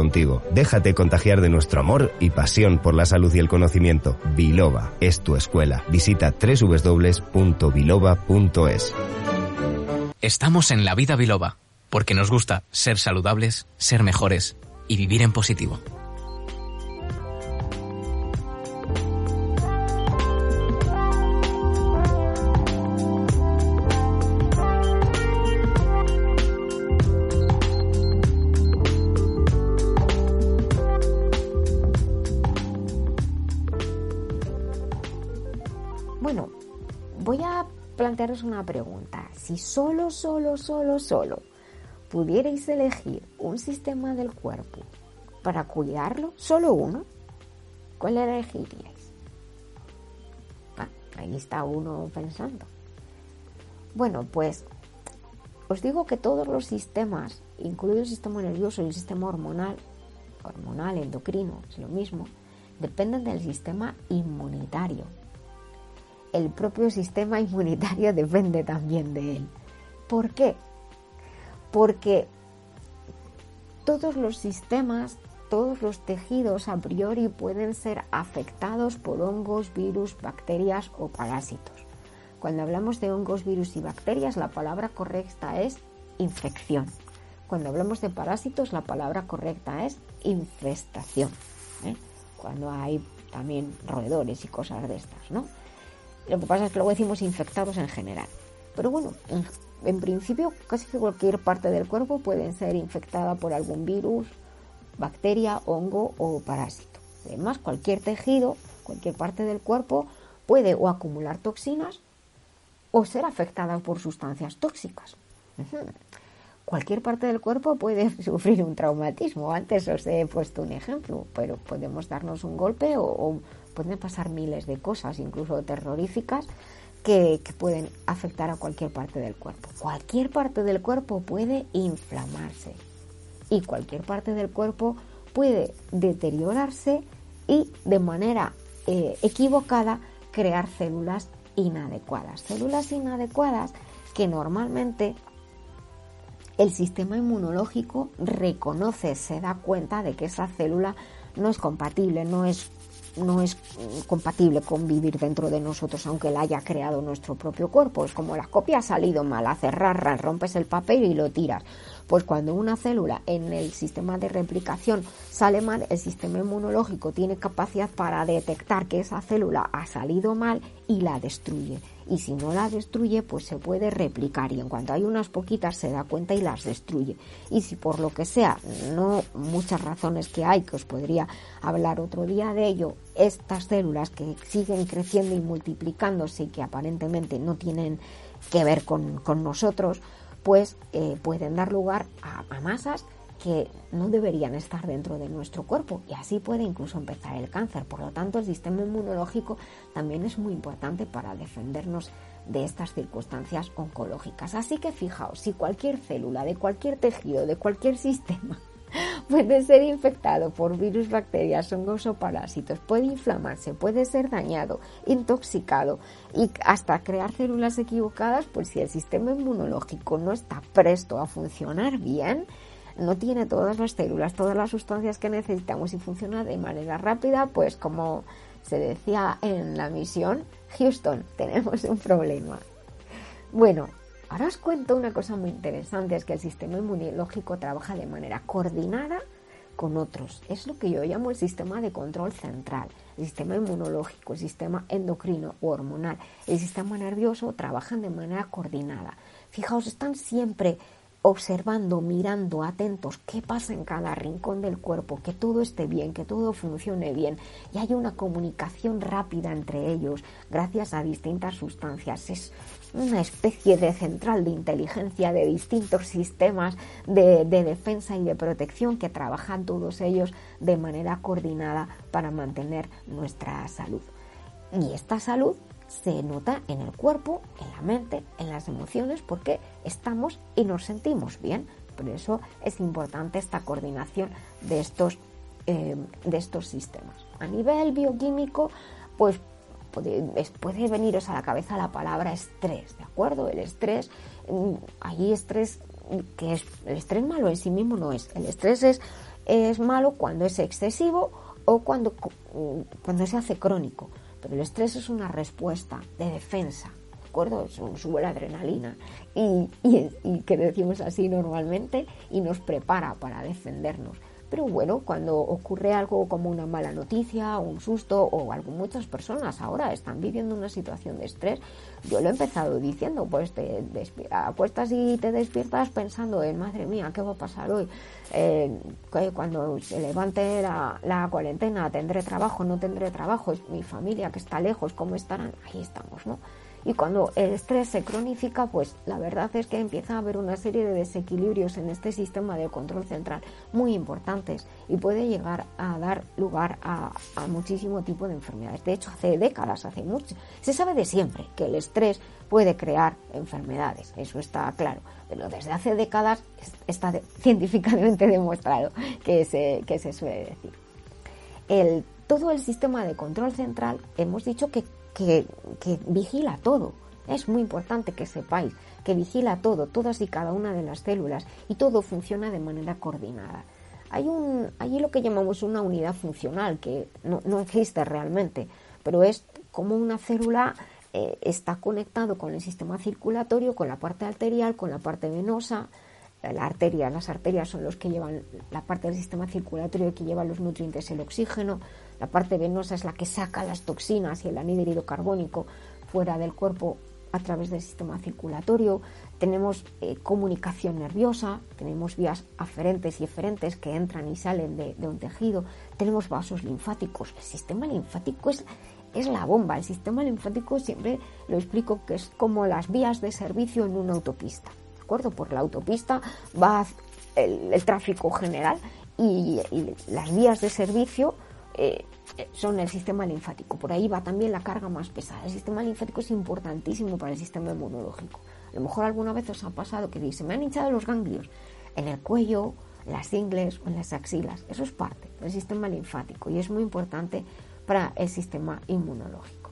C: contigo. Déjate contagiar de nuestro amor y pasión por la salud y el conocimiento. Biloba es tu escuela. Visita www.biloba.es.
D: Estamos en la vida biloba, porque nos gusta ser saludables, ser mejores y vivir en positivo.
B: Plantearos una pregunta. Si solo, solo, solo, solo pudierais elegir un sistema del cuerpo para cuidarlo, solo uno, ¿cuál elegiríais? Ah, ahí está uno pensando. Bueno, pues os digo que todos los sistemas, incluido el sistema nervioso y el sistema hormonal, hormonal, endocrino, es lo mismo, dependen del sistema inmunitario. El propio sistema inmunitario depende también de él. ¿Por qué? Porque todos los sistemas, todos los tejidos a priori pueden ser afectados por hongos, virus, bacterias o parásitos. Cuando hablamos de hongos, virus y bacterias, la palabra correcta es infección. Cuando hablamos de parásitos, la palabra correcta es infestación. ¿eh? Cuando hay también roedores y cosas de estas, ¿no? Lo que pasa es que luego decimos infectados en general. Pero bueno, en, principio casi cualquier parte del cuerpo puede ser infectada por algún virus, bacteria, hongo o parásito. Además, cualquier tejido, cualquier parte del cuerpo puede o acumular toxinas o ser afectada por sustancias tóxicas. Cualquier parte del cuerpo puede sufrir un traumatismo. Antes os he puesto un ejemplo, pero podemos darnos un golpe o, pueden pasar miles de cosas, incluso terroríficas, que, pueden afectar a cualquier parte del cuerpo. Cualquier parte del cuerpo puede inflamarse y cualquier parte del cuerpo puede deteriorarse y de manera eh, equivocada crear células inadecuadas. Células inadecuadas que normalmente el sistema inmunológico reconoce, se da cuenta de que esa célula no es compatible, no es, no es compatible con vivir dentro de nosotros, aunque la haya creado nuestro propio cuerpo. Es como la copia ha salido mal, a cerrar, rompes el papel y lo tiras. Pues cuando una célula en el sistema de replicación sale mal, el sistema inmunológico tiene capacidad para detectar que esa célula ha salido mal y la destruye. Y si no la destruye, pues se puede replicar y en cuanto hay unas poquitas se da cuenta y las destruye. Y si por lo que sea, no muchas razones que hay, que os podría hablar otro día de ello, estas células que siguen creciendo y multiplicándose y que aparentemente no tienen que ver con, con nosotros, pues eh, pueden dar lugar a, masas que no deberían estar dentro de nuestro cuerpo y así puede incluso empezar el cáncer. Por lo tanto, el sistema inmunológico también es muy importante para defendernos de estas circunstancias oncológicas. Así que fijaos, si cualquier célula de cualquier tejido, de cualquier sistema puede ser infectado por virus, bacterias, hongos o parásitos, puede inflamarse, puede ser dañado, intoxicado y hasta crear células equivocadas, pues si el sistema inmunológico no está presto a funcionar bien, no tiene todas las células, todas las sustancias que necesitamos y funciona de manera rápida, pues como se decía en la misión, Houston, tenemos un problema. Bueno, Ahora os cuento una cosa muy interesante, es que el sistema inmunológico trabaja de manera coordinada con otros. Es lo que yo llamo el sistema de control central, el sistema inmunológico, el sistema endocrino o hormonal, el sistema nervioso trabajan de manera coordinada. Fijaos, están siempre observando, mirando, atentos qué pasa en cada rincón del cuerpo, que todo esté bien, que todo funcione bien y hay una comunicación rápida entre ellos gracias a distintas sustancias. Es una especie de central de inteligencia de distintos sistemas de, de defensa y de protección que trabajan todos ellos de manera coordinada para mantener nuestra salud. Y esta salud se nota en el cuerpo, en la mente, en las emociones, porque estamos y nos sentimos bien. Por eso es importante esta coordinación de estos, eh, de estos sistemas. A nivel bioquímico, pues puede, puede, veniros a la cabeza la palabra estrés, ¿de acuerdo? El estrés, mm, hay estrés que es, el estrés malo en sí mismo no es. El estrés es, es malo cuando es excesivo o cuando, cuando se hace crónico. Pero el estrés es una respuesta de defensa, ¿de acuerdo? Sube la adrenalina y, y, que decimos así normalmente y nos prepara para defendernos. Pero bueno, cuando ocurre algo como una mala noticia, un susto o algo, muchas personas ahora están viviendo una situación de estrés. Yo lo he empezado diciendo, pues te acuestas y te despiertas pensando en, madre mía, ¿qué va a pasar hoy? Eh, cuando se levante la, la, cuarentena, ¿tendré trabajo? ¿No tendré trabajo? ¿Es mi familia que está lejos? ¿Cómo estarán? Ahí estamos, ¿no? Y cuando el estrés se cronifica, pues la verdad es que empieza a haber una serie de desequilibrios en este sistema de control central muy importantes y puede llegar a dar lugar a, muchísimo tipo de enfermedades. De hecho, hace décadas, hace mucho, se sabe de siempre que el estrés puede crear enfermedades, eso está claro. Pero desde hace décadas está científicamente demostrado que se, que se suele decir. El, todo el sistema de control central, hemos dicho que que, vigila todo. Es muy importante que sepáis que vigila todo, todas y cada una de las células y todo funciona de manera coordinada. Hay un, allí lo que llamamos una unidad funcional que no, existe realmente, pero es como una célula eh, está conectado con el sistema circulatorio, con la parte arterial, con la parte venosa. La arteria, las arterias son los que llevan la parte del sistema circulatorio que lleva los nutrientes, el oxígeno. La parte venosa es la que saca las toxinas y el anhídrido carbónico fuera del cuerpo a través del sistema circulatorio. Tenemos eh, comunicación nerviosa, tenemos vías aferentes y eferentes que entran y salen de, un tejido. Tenemos vasos linfáticos. El sistema linfático es, es la bomba. El sistema linfático siempre lo explico que es como las vías de servicio en una autopista. ¿De acuerdo? Por la autopista va el, tráfico general y, y las vías de servicio eh, son el sistema linfático. Por ahí va también la carga más pesada. El sistema linfático es importantísimo para el sistema inmunológico. A lo mejor alguna vez os ha pasado que se me han hinchado los ganglios en el cuello, en las ingles o en las axilas. Eso es parte del sistema linfático y es muy importante para el sistema inmunológico.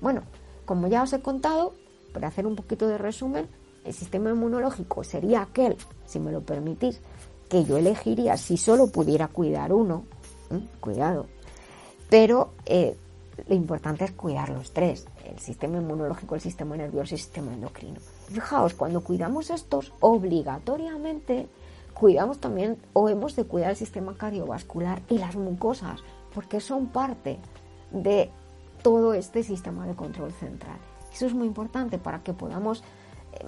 B: Bueno, como ya os he contado, para hacer un poquito de resumen, el sistema inmunológico sería aquel, si me lo permitís, que yo elegiría si solo pudiera cuidar uno. Cuidado, pero eh, lo importante es cuidar los tres, el sistema inmunológico, el sistema nervioso y el sistema endocrino. Fijaos, cuando cuidamos estos, obligatoriamente cuidamos también o hemos de cuidar el sistema cardiovascular y las mucosas, porque son parte de todo este sistema de control central. Eso es muy importante para que podamos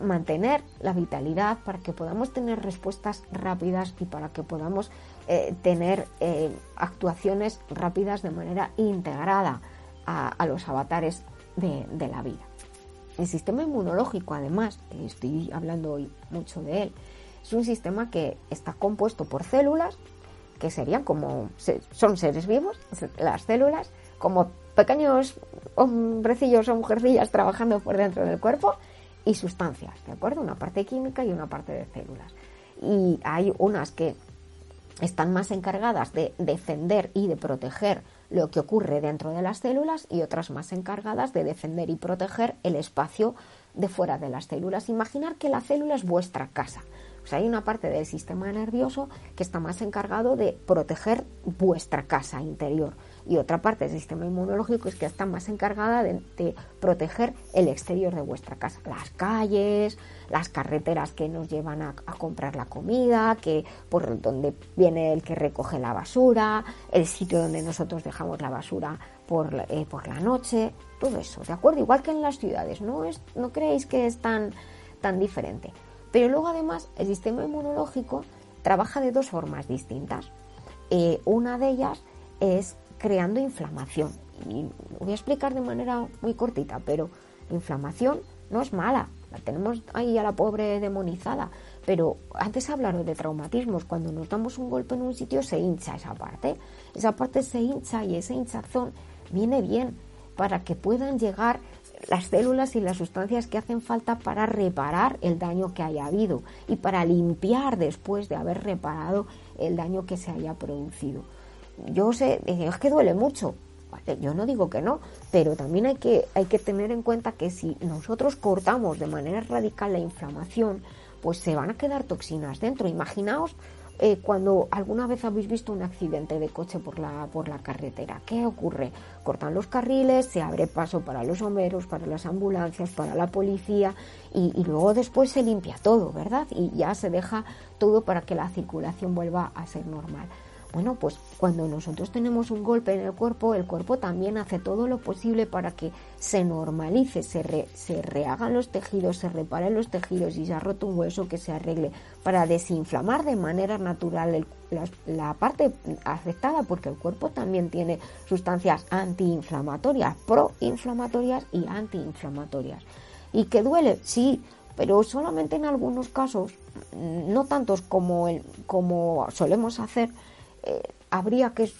B: mantener la vitalidad, para que podamos tener respuestas rápidas y para que podamos eh, tener eh, actuaciones rápidas de manera integrada a, los avatares de, la vida. El sistema inmunológico, además, estoy hablando hoy mucho de él, es un sistema que está compuesto por células, que serían como, son seres vivos, las células, como pequeños hombrecillos o mujercillas trabajando por dentro del cuerpo, y sustancias, ¿de acuerdo? Una parte química y una parte de células. Y hay unas que están más encargadas de defender y de proteger lo que ocurre dentro de las células y otras más encargadas de defender y proteger el espacio de fuera de las células. Imaginar que la célula es vuestra casa. O sea, hay una parte del sistema nervioso que está más encargado de proteger vuestra casa interior y otra parte del sistema inmunológico es que está más encargada de, proteger el exterior de vuestra casa, las calles, las carreteras que nos llevan a, comprar la comida, que por donde viene el que recoge la basura, el sitio donde nosotros dejamos la basura por, eh, por la noche, todo eso, ¿de acuerdo? Igual que en las ciudades, no, es, no creéis que es tan, tan diferente. Pero luego además el sistema inmunológico trabaja de dos formas distintas. Eh, una de ellas es creando inflamación. Y lo voy a explicar de manera muy cortita, pero inflamación no es mala. La tenemos ahí a la pobre demonizada. Pero antes hablaron de traumatismos. Cuando nos damos un golpe en un sitio se hincha esa parte. Esa parte se hincha y esa hinchazón viene bien para que puedan llegar las células y las sustancias que hacen falta para reparar el daño que haya habido y para limpiar después de haber reparado el daño que se haya producido yo sé, es que duele mucho. yo no digo que no, pero también hay que, hay que tener en cuenta que si nosotros cortamos de manera radical la inflamación, pues se van a quedar toxinas dentro. Imaginaos eh, cuando alguna vez habéis visto un accidente de coche por la, por la carretera. ¿Qué ocurre? Cortan los carriles, se abre paso para los bomberos, para las ambulancias, para la policía y luego después se limpia todo, ¿verdad? Y ya se deja todo para que la circulación vuelva a ser normal. Bueno, pues cuando nosotros tenemos un golpe en el cuerpo, el cuerpo también hace todo lo posible para que se normalice, se, se rehagan los tejidos, se reparen los tejidos y se ha roto un hueso que se arregle, para desinflamar de manera natural la, parte afectada, porque el cuerpo también tiene sustancias antiinflamatorias, proinflamatorias y antiinflamatorias. ¿Y que duele? Sí, pero solamente en algunos casos, no tantos como, como solemos hacer, eh, habría que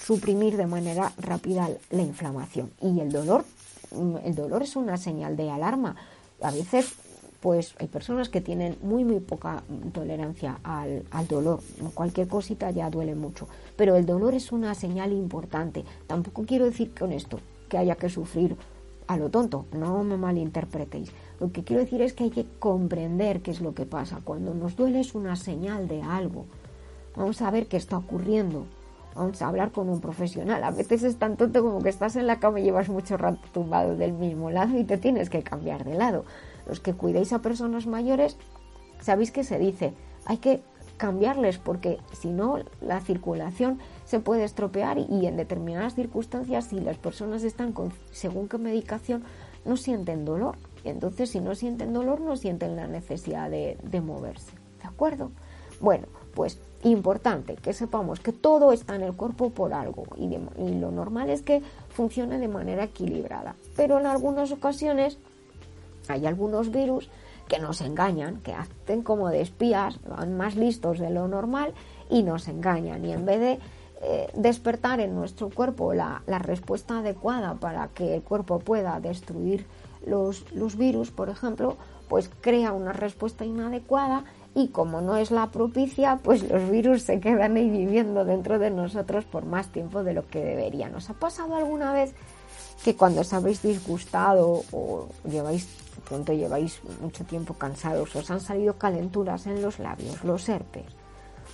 B: suprimir de manera rápida la inflamación. Y el dolor, mm, el dolor es una señal de alarma. A veces, pues hay personas que tienen muy, muy poca tolerancia al, dolor. Cualquier cosita ya duele mucho. Pero el dolor es una señal importante. Tampoco quiero decir con esto que haya que sufrir a lo tonto, no me malinterpretéis. Lo que quiero decir es que hay que comprender qué es lo que pasa. Cuando nos duele es una señal de algo. Vamos a ver qué está ocurriendo. Vamos a hablar con un profesional. A veces es tan tonto como que estás en la cama y llevas mucho rato tumbado del mismo lado y te tienes que cambiar de lado. Los que cuidéis a personas mayores, sabéis que se dice, hay que cambiarles porque si no la circulación se puede estropear y, en determinadas circunstancias si las personas están con según qué medicación no sienten dolor. Entonces si no sienten dolor no sienten la necesidad de, de moverse. ¿De acuerdo? Bueno, pues importante que sepamos que todo está en el cuerpo por algo y, lo normal es que funcione de manera equilibrada. Pero en algunas ocasiones hay algunos virus que nos engañan, que hacen como de espías, van más listos de lo normal y nos engañan. Y en vez de eh, despertar en nuestro cuerpo la, respuesta adecuada para que el cuerpo pueda destruir los, los virus, por ejemplo, pues crea una respuesta inadecuada y como no es la propicia, pues los virus se quedan ahí viviendo dentro de nosotros por más tiempo de lo que deberían. ¿Os ha pasado alguna vez que cuando os habéis disgustado o lleváis pronto lleváis mucho tiempo cansados, os han salido calenturas en los labios, los herpes?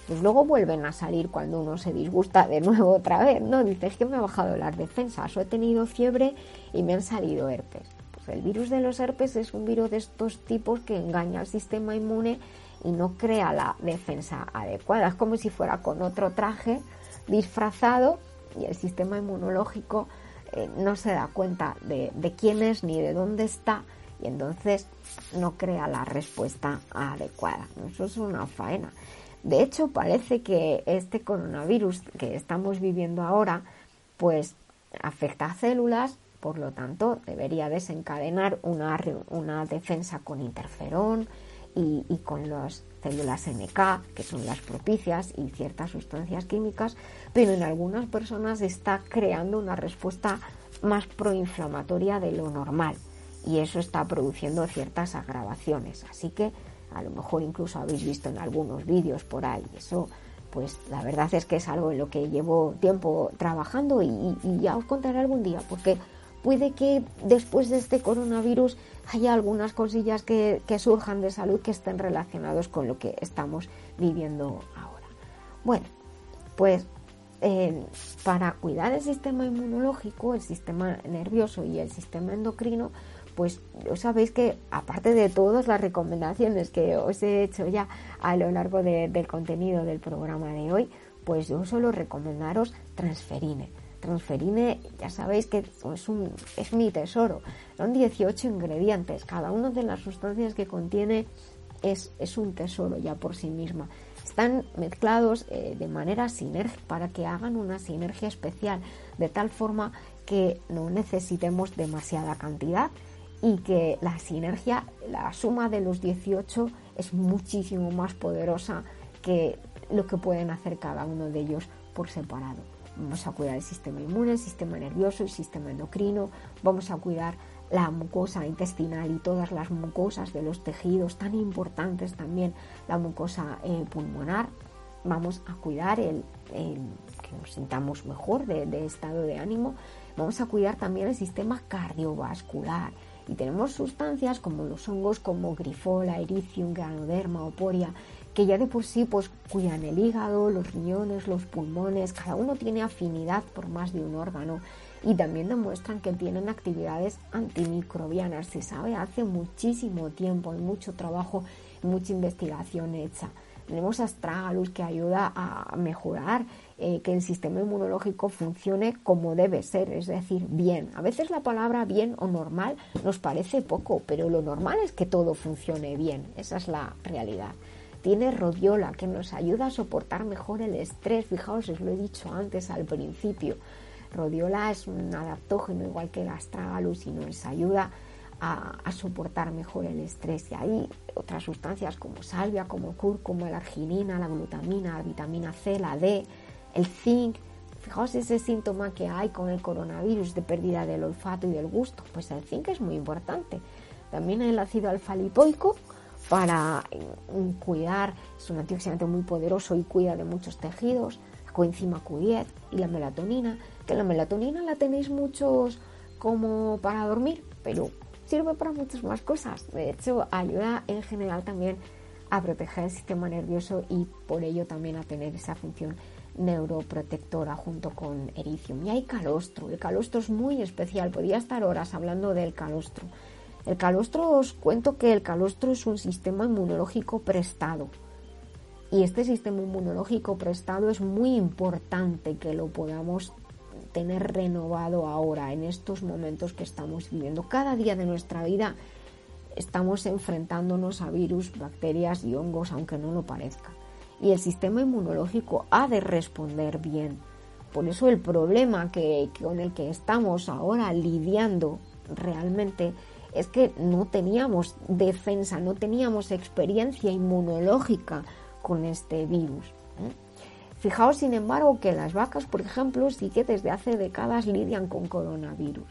B: Pues luego vuelven a salir cuando uno se disgusta de nuevo otra vez, ¿no? Dices que me he bajado las defensas o he tenido fiebre y me han salido herpes. Pues el virus de los herpes es un virus de estos tipos que engaña al sistema inmune y no crea la defensa adecuada. Es como si fuera con otro traje disfrazado y el sistema inmunológico eh, no se da cuenta de, quién es ni de dónde está y entonces no crea la respuesta adecuada. Eso es una faena. De hecho, parece que este coronavirus que estamos viviendo ahora, pues afecta a células, por lo tanto, debería desencadenar una, una defensa con interferón, y, con las células NK, que son las propicias, y ciertas sustancias químicas, pero en algunas personas está creando una respuesta más proinflamatoria de lo normal y eso está produciendo ciertas agravaciones. Así que a lo mejor incluso habéis visto en algunos vídeos por ahí. Eso, pues la verdad es que es algo en lo que llevo tiempo trabajando y, y ya os contaré algún día, porque puede que después de este coronavirus haya algunas cosillas que, surjan de salud que estén relacionados con lo que estamos viviendo ahora. Bueno, pues eh, para cuidar el sistema inmunológico, el sistema nervioso y el sistema endocrino, pues sabéis que aparte de todas las recomendaciones que os he hecho ya a lo largo del contenido del programa de hoy, pues yo solo recomendaros transferine Transferine, ya sabéis que es, un, es mi tesoro. Son 18 ingredientes. Cada una de las sustancias que contiene es, es un tesoro ya por sí misma. Están mezclados eh, de manera sinérgica para que hagan una sinergia especial, de tal forma que no necesitemos demasiada cantidad y que la sinergia, la suma de los 18 es muchísimo más poderosa que lo que pueden hacer cada uno de ellos por separado. Vamos a cuidar el sistema inmune, el sistema nervioso, el sistema endocrino, vamos a cuidar la mucosa intestinal y todas las mucosas de los tejidos, tan importantes también la mucosa eh, pulmonar. Vamos a cuidar el, que nos sintamos mejor de, de, estado de ánimo. Vamos a cuidar también el sistema cardiovascular. Y tenemos sustancias como los hongos como grifola, ericium, ganoderma, oporia, que ya de por sí pues cuidan el hígado, los riñones, los pulmones, cada uno tiene afinidad por más de un órgano y también demuestran que tienen actividades antimicrobianas. Se sabe hace muchísimo tiempo, hay mucho trabajo, mucha investigación hecha. Tenemos astragalus que ayuda a mejorar eh, que el sistema inmunológico funcione como debe ser, es decir, bien. A veces la palabra bien o normal nos parece poco, pero lo normal es que todo funcione bien, esa es la realidad. Tiene rodiola que nos ayuda a soportar mejor el estrés, fijaos, os lo he dicho antes al principio. Rodiola es un adaptógeno igual que el astragalus y nos ayuda a, a, soportar mejor el estrés. Y hay otras sustancias como salvia, como cúrcuma, la arginina, la glutamina, la vitamina C, la D, el zinc. Fijaos ese síntoma que hay con el coronavirus de pérdida del olfato y del gusto. Pues el zinc es muy importante. También el ácido alfa-lipoico para mm, cuidar, es un antioxidante muy poderoso y cuida de muchos tejidos. La coenzima Q10 y la melatonina, que la melatonina la tenéis muchos como para dormir, pero sirve para muchas más cosas. De hecho, ayuda en general también a proteger el sistema nervioso y por ello también a tener esa función neuroprotectora junto con ericium. Y hay calostro. El calostro es muy especial. Podría estar horas hablando del calostro. El calostro, os cuento que el calostro es un sistema inmunológico prestado. Y este sistema inmunológico prestado es muy importante que lo podamos tener renovado ahora, en estos momentos que estamos viviendo. Cada día de nuestra vida estamos enfrentándonos a virus, bacterias y hongos, aunque no lo parezca y el sistema inmunológico ha de responder bien. Por eso el problema que, con el que estamos ahora lidiando realmente es que no teníamos defensa, no teníamos experiencia inmunológica con este virus. ¿eh? Fijaos, sin embargo, que las vacas, por ejemplo, sí que desde hace décadas lidian con coronavirus.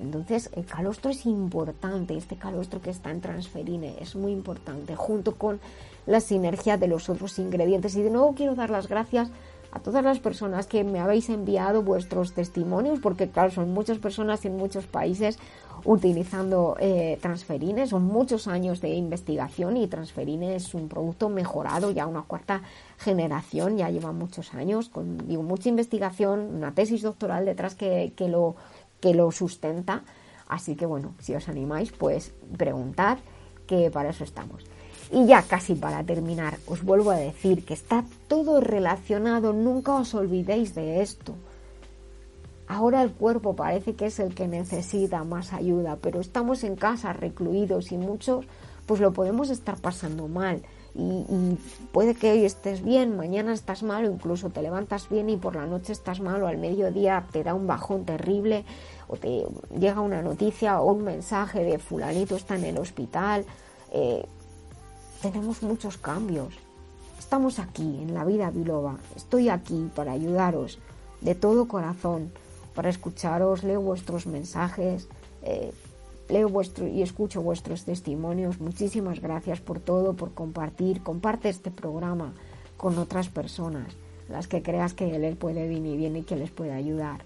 B: Entonces, el calostro es importante, este calostro que está en transferine es muy importante, junto con la sinergia de los otros ingredientes. Y de nuevo quiero dar las gracias a todas las personas que me habéis enviado vuestros testimonios, porque claro, son muchas personas en muchos países utilizando eh, transferines, son muchos años de investigación y transferine es un producto mejorado, ya una cuarta generación, ya lleva muchos años, con digo, mucha investigación, una tesis doctoral detrás que, que, lo, que lo sustenta. Así que bueno, si os animáis, pues preguntad, que para eso estamos. Y ya casi para terminar, os vuelvo a decir que está todo relacionado, nunca os olvidéis de esto. Ahora el cuerpo parece que es el que necesita más ayuda, pero estamos en casa recluidos y muchos pues lo podemos estar pasando mal. Y, puede que hoy estés bien, mañana estás mal o incluso te levantas bien y por la noche estás mal o al mediodía te da un bajón terrible o te llega una noticia o un mensaje de fulanito está en el hospital. Eh, tenemos muchos cambios. Estamos aquí en la vida biloba. Estoy aquí para ayudaros de todo corazón, para escucharos, leo vuestros mensajes, eh, leo vuestro y escucho vuestros testimonios. Muchísimas gracias por todo, por compartir. Comparte este programa con otras personas, las que creas que les puede venir bien y que les puede ayudar.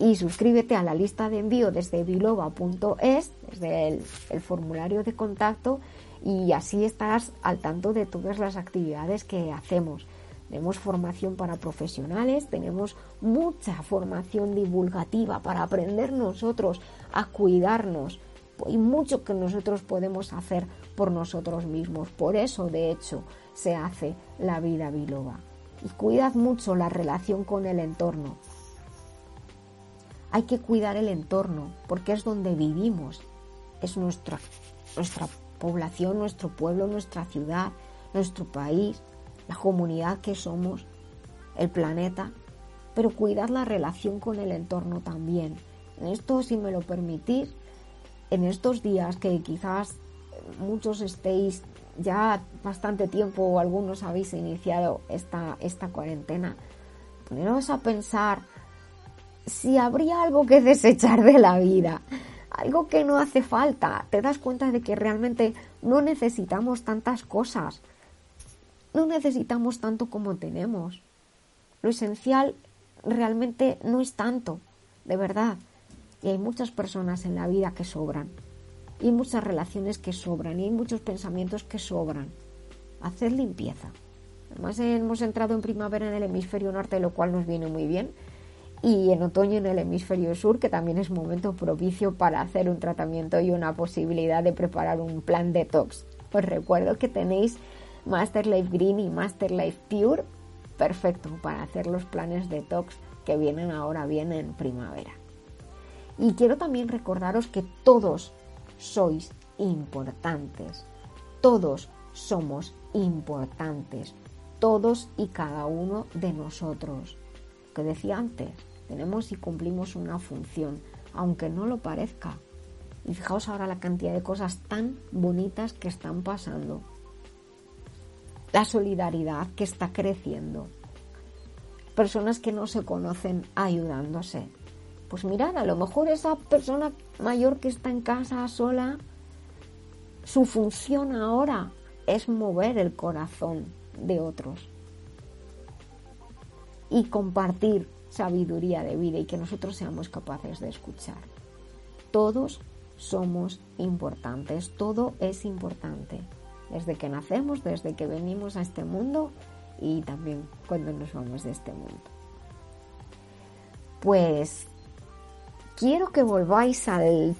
B: Y suscríbete a la lista de envío desde biloba.es, desde el formulario de contacto y así estás al tanto de todas las actividades que hacemos. Tenemos formación para profesionales, tenemos mucha formación divulgativa para aprender nosotros a cuidarnos. Hay mucho que nosotros podemos hacer por nosotros mismos. Por eso, de hecho, se hace la vida biloba. Y cuidad mucho la relación con el entorno. Hay que cuidar el entorno porque es donde vivimos. Es nuestra, nuestra población, nuestro pueblo, nuestra ciudad, nuestro país, la comunidad que somos, el planeta, pero cuidar la relación con el entorno también. En esto, si me lo permitís, en estos días que quizás muchos estéis ya bastante tiempo o algunos habéis iniciado esta, esta cuarentena, poneros a pensar si habría algo que desechar de la vida, algo que no hace falta. Te das cuenta de que realmente no necesitamos tantas cosas. No necesitamos tanto como tenemos. Lo esencial realmente no es tanto, de verdad. Y hay muchas personas en la vida que sobran. Y muchas relaciones que sobran. Y hay muchos pensamientos que sobran. Hacer limpieza. Además hemos entrado en primavera en el hemisferio norte, lo cual nos viene muy bien y en otoño en el hemisferio sur, que también es momento propicio para hacer un tratamiento y una posibilidad de preparar un plan detox. Os recuerdo que tenéis Master Life Green y Master Life Pure perfecto para hacer los planes detox que vienen ahora bien en primavera. Y quiero también recordaros que todos sois importantes, todos somos importantes, todos y cada uno de nosotros. que decía antes, tenemos y cumplimos una función, aunque no lo parezca. Y fijaos ahora la cantidad de cosas tan bonitas que están pasando. La solidaridad que está creciendo. Personas que no se conocen ayudándose. Pues mirad, a lo mejor esa persona mayor que está en casa sola, su función ahora es mover el corazón de otros y compartir sabiduría de vida y que nosotros seamos capaces de escuchar. Todos somos importantes, todo es importante, desde que nacemos, desde que venimos a este mundo y también cuando nos vamos de este mundo. Pues quiero que volváis al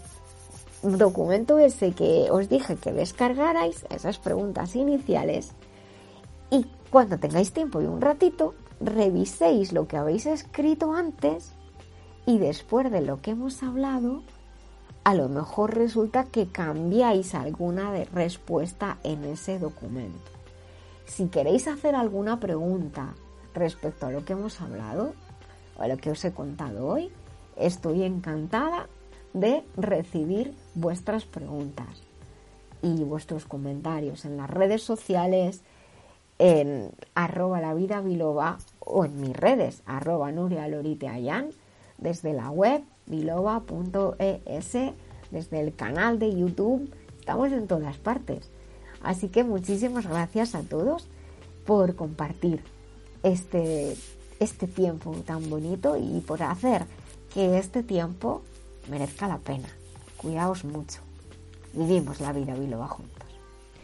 B: documento ese que os dije que descargarais, esas preguntas iniciales, y cuando tengáis tiempo y un ratito, reviséis lo que habéis escrito antes y después de lo que hemos hablado, a lo mejor resulta que cambiáis alguna de respuesta en ese documento. Si queréis hacer alguna pregunta respecto a lo que hemos hablado o a lo que os he contado hoy, estoy encantada de recibir vuestras preguntas y vuestros comentarios en las redes sociales, en arroba la vida biloba o en mis redes, arroba Nuria Lorite desde la web biloba.es, desde el canal de YouTube, estamos en todas partes. Así que muchísimas gracias a todos por compartir este, este tiempo tan bonito y por hacer que este tiempo merezca la pena. Cuidaos mucho. Vivimos la vida biloba juntos.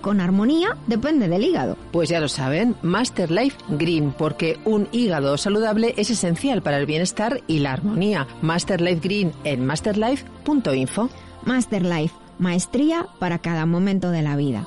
E: con armonía depende del hígado.
F: Pues ya lo saben, Master Life Green, porque un hígado saludable es esencial para el bienestar y la armonía. Master Life Green en masterlife.info.
E: Master Life, maestría para cada momento de la vida.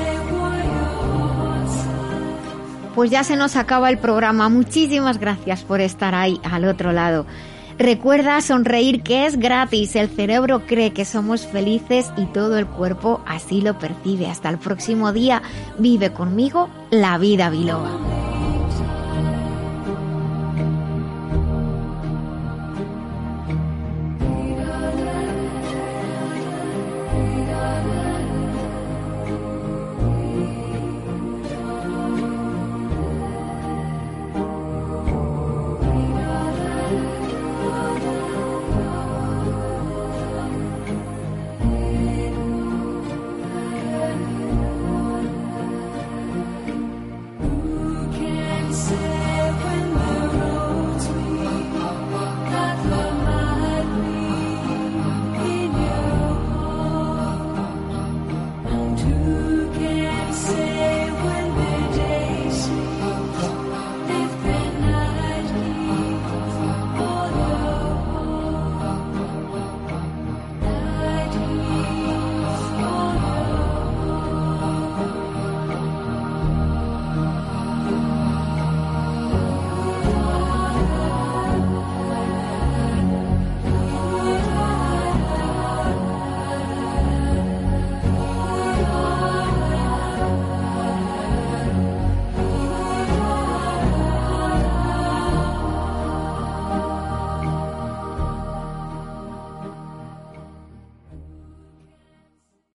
B: Pues ya se nos acaba el programa. Muchísimas gracias por estar ahí al otro lado. Recuerda sonreír que es gratis. El cerebro cree que somos felices y todo el cuerpo así lo percibe. Hasta el próximo día. Vive conmigo la vida biloba.